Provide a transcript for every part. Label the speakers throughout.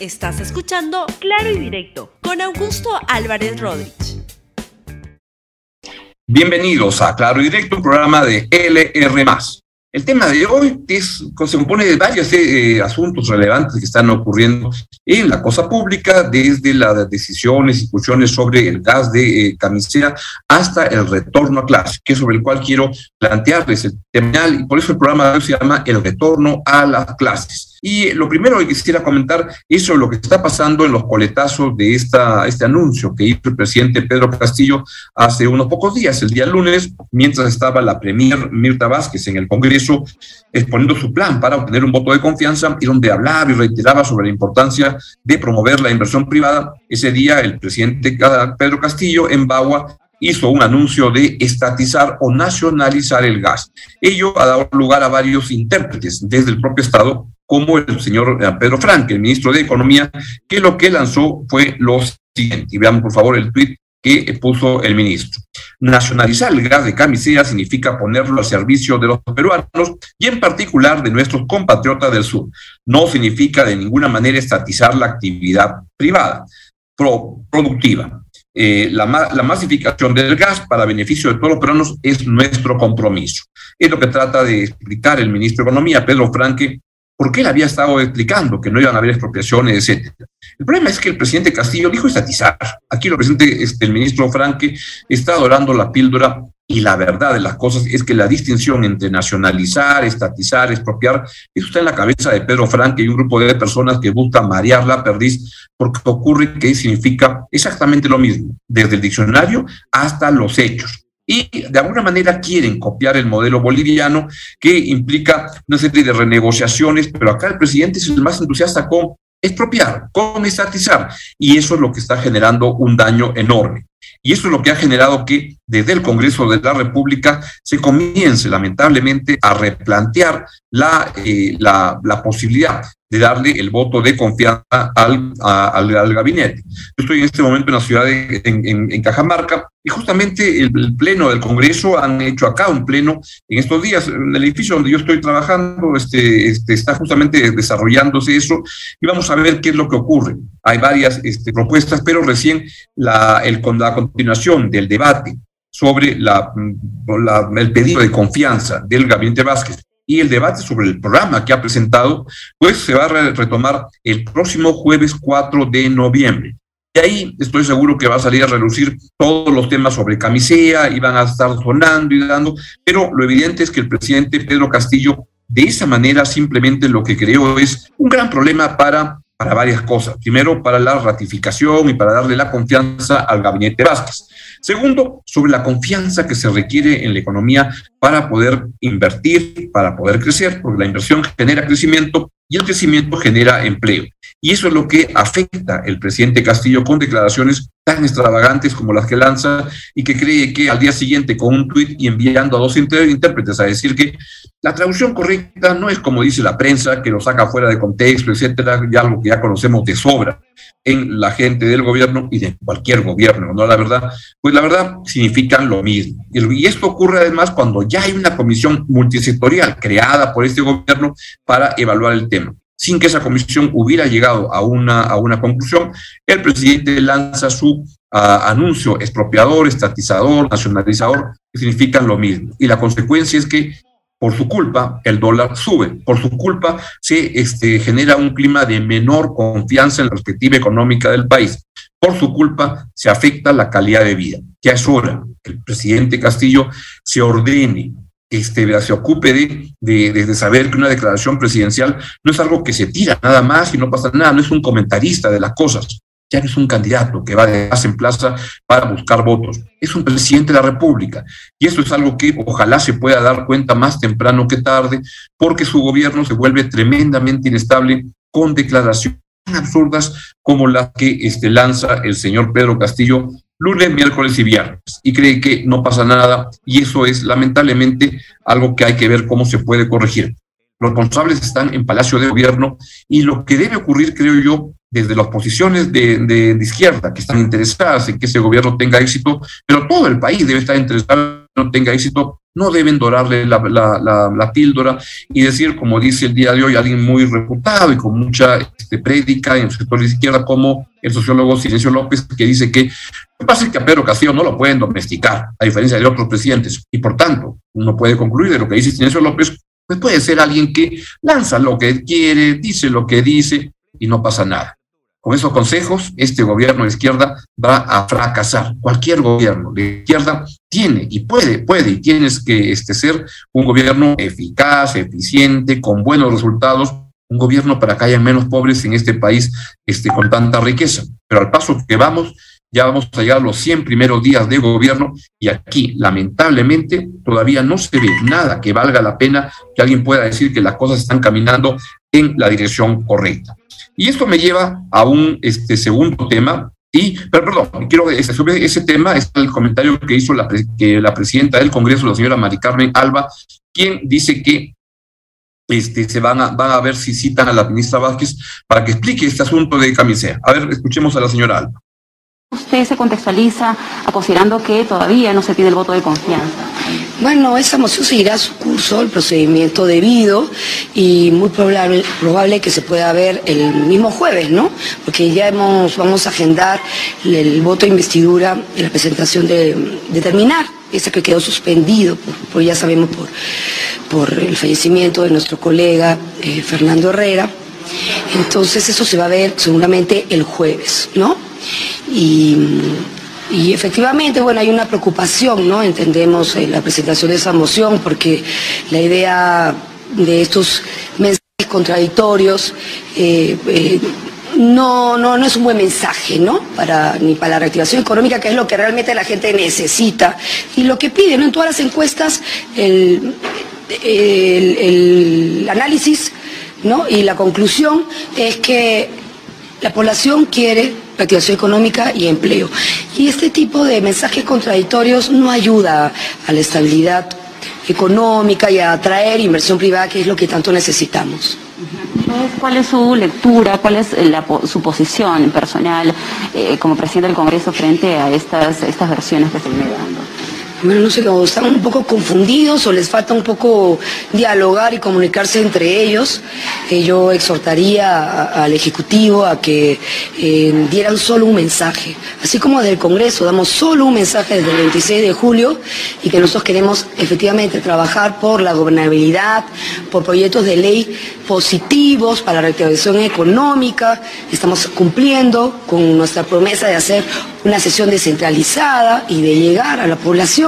Speaker 1: Estás escuchando Claro y Directo con Augusto Álvarez Rodríguez.
Speaker 2: Bienvenidos a Claro y Directo, programa de LR. El tema de hoy es, se compone de varios eh, asuntos relevantes que están ocurriendo en la cosa pública, desde las decisiones y discusiones sobre el gas de eh, hasta el retorno a clase, que es sobre el cual quiero plantearles el tema, y por eso el programa se llama El retorno a las clases. Y lo primero que quisiera comentar es sobre lo que está pasando en los coletazos de esta, este anuncio que hizo el presidente Pedro Castillo hace unos pocos días, el día lunes, mientras estaba la premier Mirta Vázquez en el Congreso exponiendo su plan para obtener un voto de confianza y donde hablaba y reiteraba sobre la importancia de promover la inversión privada. Ese día el presidente Pedro Castillo en Bagua hizo un anuncio de estatizar o nacionalizar el gas. Ello ha dado lugar a varios intérpretes desde el propio Estado como el señor eh, Pedro Frank, el ministro de Economía, que lo que lanzó fue lo siguiente. Y veamos, por favor, el tuit que puso el ministro. Nacionalizar el gas de camisea significa ponerlo al servicio de los peruanos y en particular de nuestros compatriotas del sur. No significa de ninguna manera estatizar la actividad privada, productiva. Eh, la, la, masificación del gas para beneficio de todos los peruanos es nuestro compromiso. Es lo que trata de explicar el ministro de Economía, Pedro Franque, porque él había estado explicando que no iban a haber expropiaciones, etc. El problema es que el presidente Castillo dijo estatizar. Aquí el presidente, este, el ministro Franque está adorando la píldora y la verdad de las cosas es que la distinción entre nacionalizar, estatizar, expropiar, eso está en la cabeza de Pedro Franque y un grupo de personas que buscan marear la perdiz porque ocurre que significa exactamente lo mismo, desde el diccionario hasta los hechos y de alguna manera quieren copiar el modelo boliviano que implica una serie de renegociaciones, pero acá el presidente es el más entusiasta con expropiar, con estatizar, y eso es lo que está generando un daño enorme. Y eso es lo que ha generado que desde el Congreso de la República se comience lamentablemente a replantear la, eh, la, la posibilidad de darle el voto de confianza al, al, gabinete. Yo estoy en este momento en la ciudad de en, en, Cajamarca y justamente el, Pleno del Congreso han hecho acá un pleno en estos días. En el edificio donde yo estoy trabajando este, este, está justamente desarrollándose eso y vamos a ver qué es lo que ocurre. Hay varias este, propuestas, pero recién la, el, con la continuación del debate sobre la, la, el pedido de confianza del gabinete Vázquez y el debate sobre el programa que ha presentado, pues se va a retomar el próximo jueves 4 de noviembre. Y ahí estoy seguro que va a salir a relucir todos los temas sobre camisea y van a estar sonando y dando, pero lo evidente es que el presidente Pedro Castillo de esa manera simplemente lo que creo es un gran problema para, para varias cosas. Primero, para la ratificación y para darle la confianza al gabinete Vázquez. Segundo, sobre la confianza que se requiere en la economía para poder invertir, para poder crecer, porque la inversión genera crecimiento y el crecimiento genera empleo. Y eso es lo que afecta el presidente Castillo con declaraciones tan extravagantes como las que lanza y que cree que al día siguiente con un tuit y enviando a dos intérpretes a decir que la traducción correcta no es como dice la prensa, que lo saca fuera de contexto, etcétera, ya algo que ya conocemos de sobra en la gente del gobierno y de cualquier gobierno, ¿no? La verdad, pues la verdad significan lo mismo. Y esto ocurre además cuando ya hay una comisión multisectorial creada por este gobierno para evaluar el tema. Sin que esa comisión hubiera llegado a una, a una conclusión, el presidente lanza su ah, anuncio expropiador, estatizador, nacionalizador, que significan lo mismo. Y la consecuencia es que por su culpa el dólar sube, por su culpa se este, genera un clima de menor confianza en la perspectiva económica del país, por su culpa se afecta la calidad de vida. Ya es hora que el presidente Castillo se ordene, este, se ocupe de, de, de, saber que una declaración presidencial no es algo que se tira nada más y no pasa nada, no es un comentarista de las cosas ya no es un candidato que va de plaza en plaza para buscar votos, es un presidente de la República. Y eso es algo que ojalá se pueda dar cuenta más temprano que tarde, porque su gobierno se vuelve tremendamente inestable con declaraciones absurdas como las que este, lanza el señor Pedro Castillo lunes, miércoles y viernes, y cree que no pasa nada, y eso es lamentablemente algo que hay que ver cómo se puede corregir. Los responsables están en Palacio de Gobierno y lo que debe ocurrir, creo yo, desde las posiciones de, de, izquierda que están interesadas en que ese gobierno tenga éxito, pero todo el país debe estar interesado no tenga éxito, no deben dorarle la, la, píldora y decir, como dice el día de hoy, alguien muy reputado y con mucha este, prédica en el sector de izquierda, como el sociólogo Silencio López, que dice que lo que pasa es que a Pedro Castillo no lo pueden domesticar, a diferencia de otros presidentes, y por tanto, uno puede concluir de lo que dice Silencio López, pues puede ser alguien que lanza lo que quiere, dice lo que dice y no pasa nada. Con esos consejos, este gobierno de izquierda va a fracasar. Cualquier gobierno de izquierda tiene y puede, puede y tienes que este, ser un gobierno eficaz, eficiente, con buenos resultados, un gobierno para que haya menos pobres en este país este, con tanta riqueza. Pero al paso que vamos, ya vamos a llegar a los 100 primeros días de gobierno y aquí, lamentablemente, todavía no se ve nada que valga la pena que alguien pueda decir que las cosas están caminando en la dirección correcta. Y esto me lleva a un este, segundo tema, y, pero, perdón, quiero, este, sobre ese tema es el comentario que hizo la, que la presidenta del Congreso, la señora Mari Carmen Alba, quien dice que este, se van a, van a ver si citan a la ministra Vázquez para que explique este asunto de camisea. A ver, escuchemos a la señora Alba.
Speaker 3: Usted se contextualiza considerando que todavía no se pide el voto de confianza.
Speaker 4: Bueno, esa moción seguirá su curso, el procedimiento debido y muy probable, probable que se pueda ver el mismo jueves, ¿no? Porque ya hemos, vamos a agendar el voto de investidura y la presentación de, terminar, ese que quedó suspendido, por, ya sabemos, por, por el fallecimiento de nuestro colega eh, Fernando Herrera. Entonces eso se va a ver seguramente el jueves, ¿no? Y, efectivamente, bueno, hay una preocupación, ¿no? Entendemos eh, la presentación de esa moción porque la idea de estos mensajes contradictorios eh, eh, no, no, no es un buen mensaje, ¿no? Para, ni para la reactivación económica, que es lo que realmente la gente necesita. Y lo que piden, ¿no? En todas las encuestas, el, el análisis, ¿no? Y la conclusión es que la población quiere reactivación económica y empleo. Y este tipo de mensajes contradictorios no ayuda a la estabilidad económica y a atraer inversión privada, que es lo que tanto necesitamos.
Speaker 3: ¿Cuál es su lectura, cuál es su posición personal eh, como presidente del Congreso frente a estas, estas versiones que se vienen dando?
Speaker 4: Bueno, no sé, cómo están un poco confundidos o les falta un poco dialogar y comunicarse entre ellos. Eh, yo exhortaría al Ejecutivo a que eh, dieran solo un mensaje. Así como desde el Congreso damos solo un mensaje desde el 26 de julio y que nosotros queremos efectivamente trabajar por la gobernabilidad, por proyectos de ley positivos para la reactivación económica. Estamos cumpliendo con nuestra promesa de hacer una sesión descentralizada y de llegar a la población,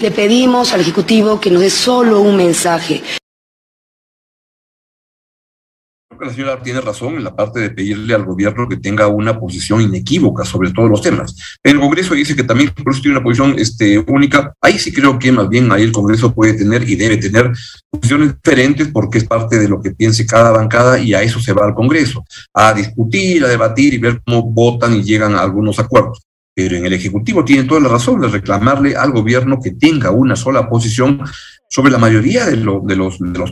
Speaker 4: le pedimos al Ejecutivo que nos dé solo un mensaje.
Speaker 2: la señora tiene razón en la parte de pedirle al gobierno que tenga una posición inequívoca sobre todos los temas. El Congreso dice que también tiene una posición este, única. Ahí sí creo que más bien ahí el Congreso puede tener y debe tener posiciones diferentes porque es parte de lo que piense cada bancada y a eso se va al Congreso, a discutir, a debatir y ver cómo votan y llegan a algunos acuerdos pero en el Ejecutivo tiene toda la razón de reclamarle al gobierno que tenga una sola posición sobre la mayoría de, los,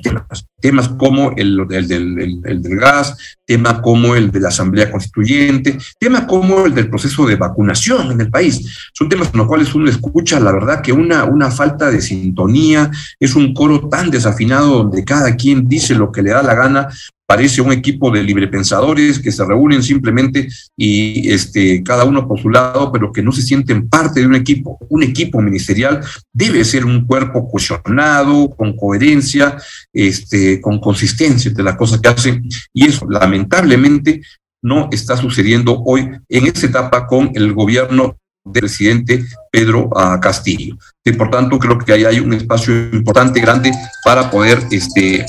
Speaker 2: temas, temas como el, el, del, el, del, gas, temas como el de la Asamblea Constituyente, temas como el del proceso de vacunación en el país. Son temas en los cuales uno escucha, la verdad, que una, una falta de sintonía, es un coro tan desafinado donde cada quien dice lo que le da la gana, parece un equipo de librepensadores que se reúnen simplemente y este, cada uno por su lado, pero que no se sienten parte de un equipo. Un equipo ministerial debe ser un cuerpo cohesionado, con coherencia, este, con consistencia de las cosas que hacen, y eso lamentablemente no está sucediendo hoy en esta etapa con el gobierno del presidente Pedro ah, Castillo. Por tanto, creo que ahí hay un espacio importante, grande, para poder este,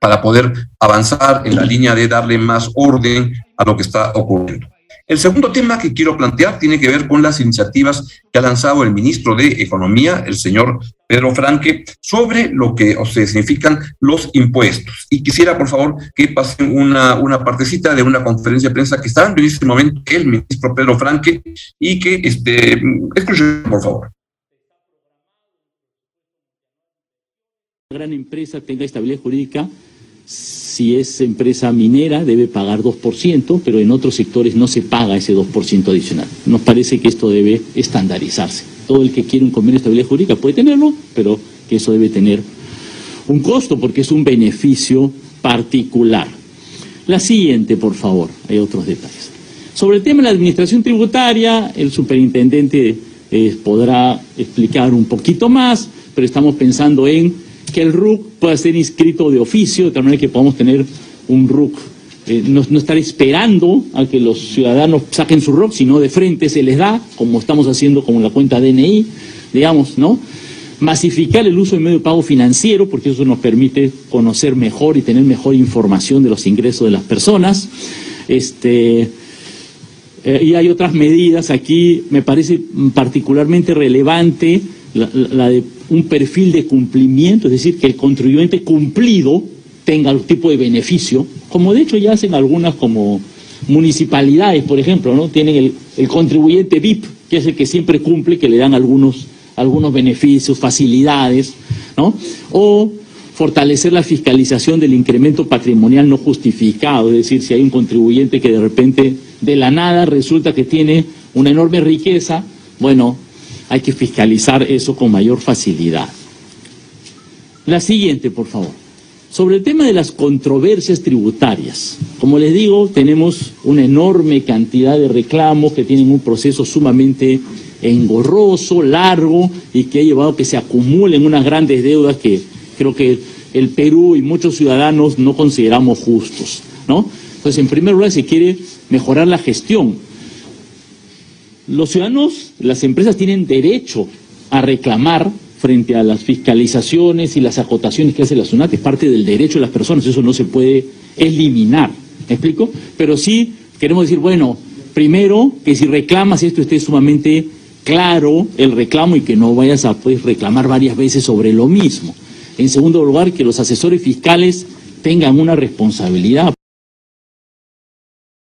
Speaker 2: para poder avanzar en la línea de darle más orden a lo que está ocurriendo. El segundo tema que quiero plantear tiene que ver con las iniciativas que ha lanzado el ministro de Economía, el señor Pedro Franque, sobre lo que significan los impuestos. Y quisiera, por favor, que pasen una, una partecita de una conferencia de prensa que está en este momento el ministro Pedro Franque y que este, escuchen, por favor.
Speaker 5: gran empresa tenga estabilidad jurídica si es empresa minera debe pagar 2%, pero en otros sectores no se paga ese 2% adicional. Nos parece que esto debe estandarizarse. Todo el que quiere un convenio de estabilidad jurídica puede tenerlo, pero que eso debe tener un costo porque es un beneficio particular. La siguiente, por favor, hay otros detalles. Sobre el tema de la administración tributaria, el superintendente eh, podrá explicar un poquito más, pero estamos pensando en que el RUC pueda ser inscrito de oficio, de tal manera que podamos tener un RUC, eh, no, estar esperando a que los ciudadanos saquen su RUC, sino de frente se les da, como estamos haciendo con la cuenta DNI, digamos, ¿no? Masificar el uso de medio de pago financiero, porque eso nos permite conocer mejor y tener mejor información de los ingresos de las personas. Este, eh, y hay otras medidas aquí, me parece particularmente relevante la, de un perfil de cumplimiento, es decir, que el contribuyente cumplido tenga algún tipo de beneficio, como de hecho ya hacen algunas como municipalidades, por ejemplo, ¿no? Tienen el, el contribuyente VIP, que es el que siempre cumple, que le dan algunos, algunos beneficios, facilidades, ¿no? O fortalecer la fiscalización del incremento patrimonial no justificado, es decir, si hay un contribuyente que de repente de la nada resulta que tiene una enorme riqueza, bueno, hay que fiscalizar eso con mayor facilidad. La siguiente, por favor. Sobre el tema de las controversias tributarias. Como les digo, tenemos una enorme cantidad de reclamos que tienen un proceso sumamente engorroso, largo y que ha llevado a que se acumulen unas grandes deudas que creo que el Perú y muchos ciudadanos no consideramos justos, ¿no? Entonces, en primer lugar, se quiere mejorar la gestión. Los ciudadanos, las empresas tienen derecho a reclamar frente a las fiscalizaciones y las acotaciones que hace la SUNAT, es parte del derecho de las personas, eso no se puede eliminar, ¿me explico? Pero sí queremos decir, bueno, primero, que si reclamas esto esté sumamente claro el reclamo y que no vayas a pues, reclamar varias veces sobre lo mismo. En segundo lugar, que los asesores fiscales tengan una responsabilidad.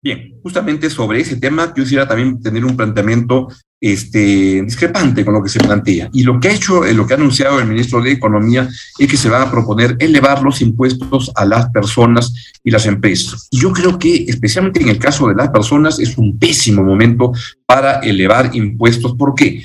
Speaker 2: Bien, justamente sobre ese tema, yo quisiera también tener un planteamiento este, discrepante con lo que se plantea. Y lo que ha hecho, eh, lo que ha anunciado el ministro de Economía es que se va a proponer elevar los impuestos a las personas y las empresas. Y yo creo que, especialmente en el caso de las personas, es un pésimo momento para elevar impuestos. ¿Por qué?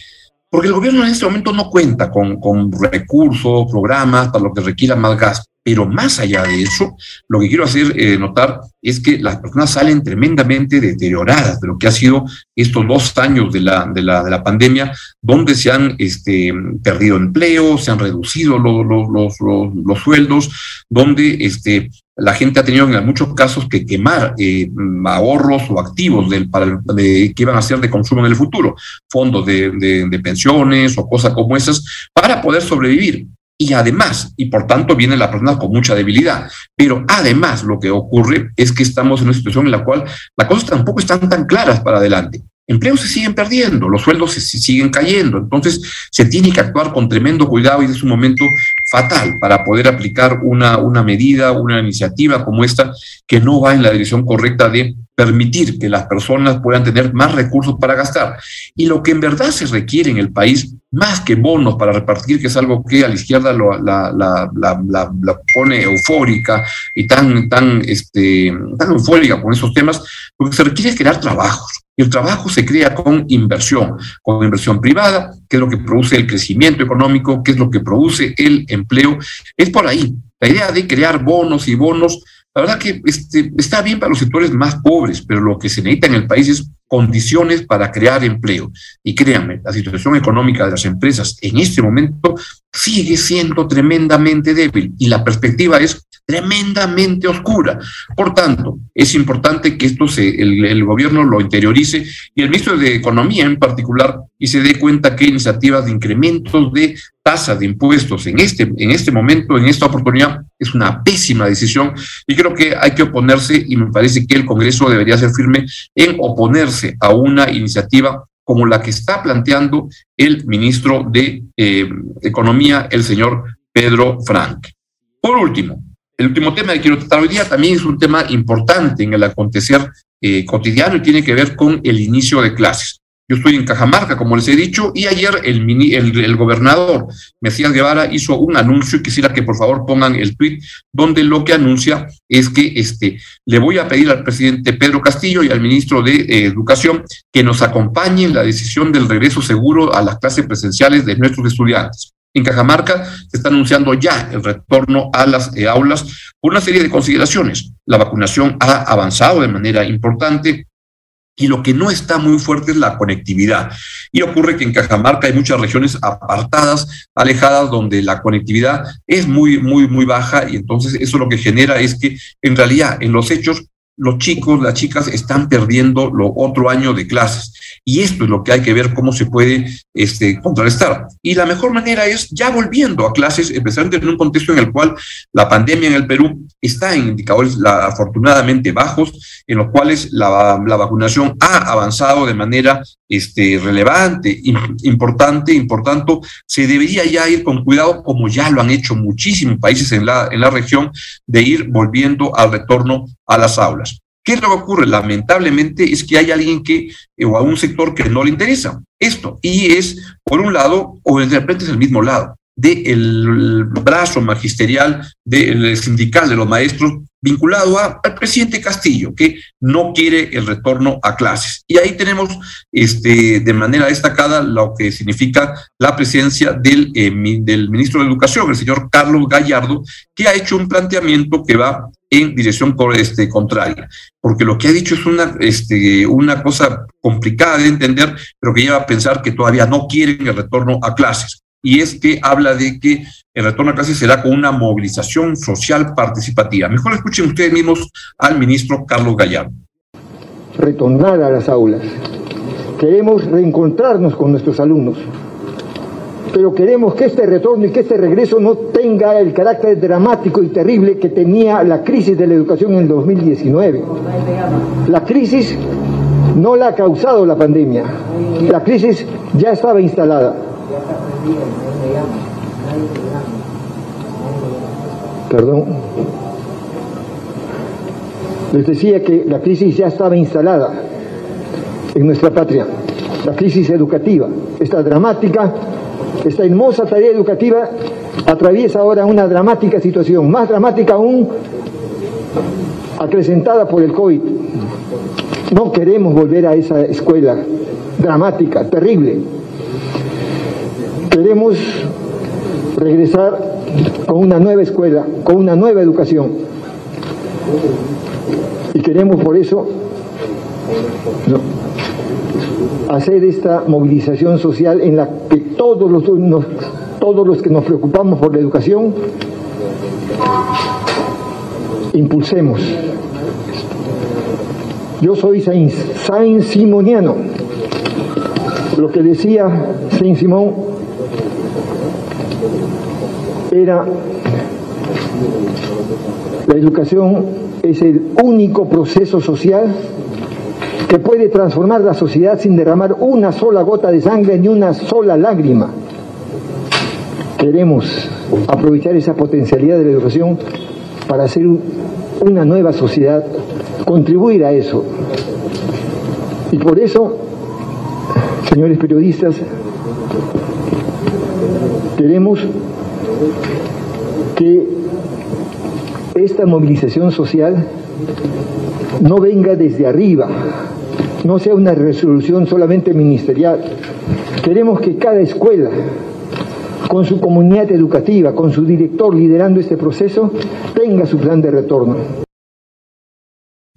Speaker 2: Porque el gobierno en este momento no cuenta con, con recursos, programas para lo que requiera más gasto. Pero más allá de eso, lo que quiero hacer eh, notar es que las personas salen tremendamente deterioradas de lo que ha sido estos dos años de la, de la, de la pandemia, donde se han este, perdido empleos, se han reducido los, los, los, los sueldos, donde este, la gente ha tenido en muchos casos que quemar eh, ahorros o activos del, para que iban a ser de consumo en el futuro, fondos de, de, pensiones o cosas como esas, para poder sobrevivir. Y además, y por tanto viene la persona con mucha debilidad, pero además lo que ocurre es que estamos en una situación en la cual las cosas tampoco están tan claras para adelante. Empleos se siguen perdiendo, los sueldos se siguen cayendo, entonces se tiene que actuar con tremendo cuidado y es un momento fatal para poder aplicar una, una medida, una iniciativa como esta que no va en la dirección correcta de permitir que las personas puedan tener más recursos para gastar. Y lo que en verdad se requiere en el país, más que bonos para repartir, que es algo que a la izquierda lo, la, la, pone eufórica y tan, tan, este, tan eufórica con esos temas, lo que se requiere es crear trabajos. Y el trabajo se crea con inversión, con inversión privada, que es lo que produce el crecimiento económico, que es lo que produce el empleo. Es por ahí. La idea de crear bonos y bonos la verdad que este, está bien para los sectores más pobres, pero lo que se necesita en el país es condiciones para crear empleo. Y créanme, la situación económica de las empresas en este momento sigue siendo tremendamente débil y la perspectiva es tremendamente oscura. Por tanto, es importante que esto se, el, gobierno lo interiorice y el ministro de Economía en particular y se dé cuenta que iniciativas de incrementos de tasa de impuestos en este, en este momento, en esta oportunidad, es una pésima decisión y creo que hay que oponerse y me parece que el Congreso debería ser firme en oponerse a una iniciativa como la que está planteando el ministro de eh, Economía, el señor Pedro Frank. Por último, el último tema que quiero tratar hoy día también es un tema importante en el acontecer eh, cotidiano y tiene que ver con el inicio de clases. Yo estoy en Cajamarca, como les he dicho, y ayer el, el, gobernador Mesías Guevara hizo un anuncio y quisiera que por favor pongan el tweet donde lo que anuncia es que este, le voy a pedir al presidente Pedro Castillo y al ministro de eh, Educación que nos acompañen en la decisión del regreso seguro a las clases presenciales de nuestros estudiantes. En Cajamarca se está anunciando ya el retorno a las eh, aulas por una serie de consideraciones. La vacunación ha avanzado de manera importante, y lo que no está muy fuerte es la conectividad. Y ocurre que en Cajamarca hay muchas regiones apartadas, alejadas, donde la conectividad es muy, muy, muy baja y entonces eso lo que genera es que en realidad en los hechos los chicos, las chicas están perdiendo lo otro año de clases. Y esto es lo que hay que ver cómo se puede este, contrarrestar. Y la mejor manera es ya volviendo a clases, empezando en un contexto en el cual la pandemia en el Perú está en indicadores afortunadamente bajos, en los cuales la, la vacunación ha avanzado de manera este, relevante, importante, y por tanto se debería ya ir con cuidado, como ya lo han hecho muchísimos países en la, en la región, de ir volviendo al retorno a las aulas. ¿Qué es lo que ocurre? Lamentablemente es que hay alguien que, eh, o a un sector que no le interesa esto, y es, por un lado, o de repente es el mismo lado, del brazo magisterial del sindical de los maestros vinculado al presidente Castillo, que no quiere el retorno a clases. Y ahí tenemos este, de manera destacada lo que significa la presencia del, eh, del ministro de Educación, el señor Carlos Gallardo, que ha hecho un planteamiento que va en dirección este, contraria, porque lo que ha dicho es una, este, una cosa complicada de entender, pero que lleva a pensar que todavía no quieren el retorno a clases. Y es que habla de que el retorno a clases será con una movilización social participativa. Mejor escuchen ustedes mismos al ministro Carlos Gallardo.
Speaker 6: Retornar a las aulas. Queremos reencontrarnos con nuestros alumnos pero queremos que este retorno y que este regreso no tenga el carácter dramático y terrible que tenía la crisis de la educación en el 2019. La crisis no la ha causado la pandemia, la crisis ya estaba instalada. Perdón. Les decía que la crisis ya estaba instalada en nuestra patria, la crisis educativa, esta dramática esta hermosa tarea educativa atraviesa ahora una dramática situación, más dramática aún acrecentada por el COVID. No queremos volver a esa escuela dramática, terrible. Queremos regresar con una nueva escuela, con una nueva educación. Y queremos por eso hacer esta movilización social en la que todos los, todos los que nos preocupamos por la educación impulsemos. Yo soy Saint, Simoniano. Lo que decía Saint Simón era la educación es el único proceso social que puede transformar la sociedad sin derramar una sola gota de sangre ni una sola lágrima. Queremos aprovechar esa potencialidad de la educación para hacer una nueva sociedad, contribuir a eso. Y por eso, señores periodistas, queremos que esta movilización social no venga desde arriba, no sea una resolución solamente ministerial. Queremos que cada escuela, con su comunidad educativa, con su director liderando este proceso, tenga su plan de retorno.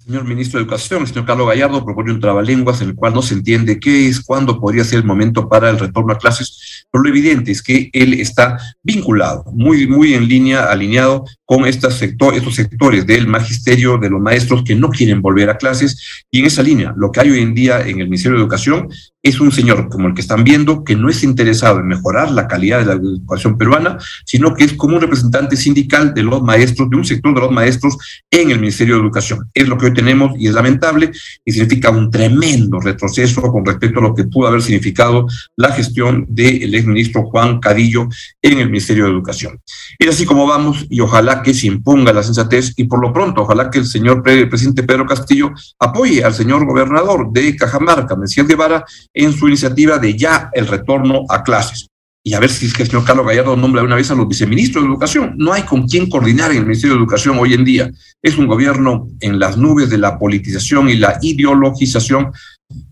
Speaker 2: Señor ministro de Educación, el señor Carlos Gallardo propone un trabalenguas en el cual no se entiende qué es, cuándo podría ser el momento para el retorno a clases, pero lo evidente es que él está vinculado, muy, muy en línea, alineado con estos, estos sectores del magisterio, de los maestros que no quieren volver a clases, y en esa línea, lo que hay hoy en día en el Ministerio de Educación es un señor como el que están viendo que no es interesado en mejorar la calidad de la educación peruana, sino que es como un representante sindical de los maestros, de un sector de los maestros en el Ministerio de Educación. Es lo que hoy tenemos y es lamentable y significa un tremendo retroceso con respecto a lo que pudo haber significado la gestión del exministro Juan Cadillo en el Ministerio de Educación. Es así como vamos y ojalá que se imponga la sensatez y por lo pronto ojalá que el señor presidente Pedro Castillo apoye al señor gobernador de Cajamarca, Mesías Guevara, en su iniciativa de ya el retorno a clases y a ver si es que el señor Carlos Gallardo nombra una vez a los viceministros de Educación. No hay con quién coordinar en el Ministerio de Educación hoy en día. Es un gobierno en las nubes de la politización y la ideologización,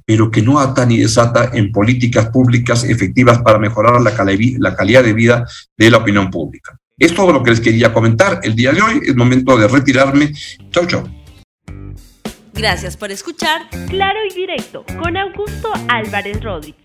Speaker 2: pero que no ata ni desata en políticas públicas efectivas para mejorar la, la calidad de vida de la opinión pública. Es todo lo que les quería comentar el día de hoy. Es momento de retirarme. Chau, chau.
Speaker 1: Gracias por escuchar Claro y Directo con Augusto Álvarez Rodríguez.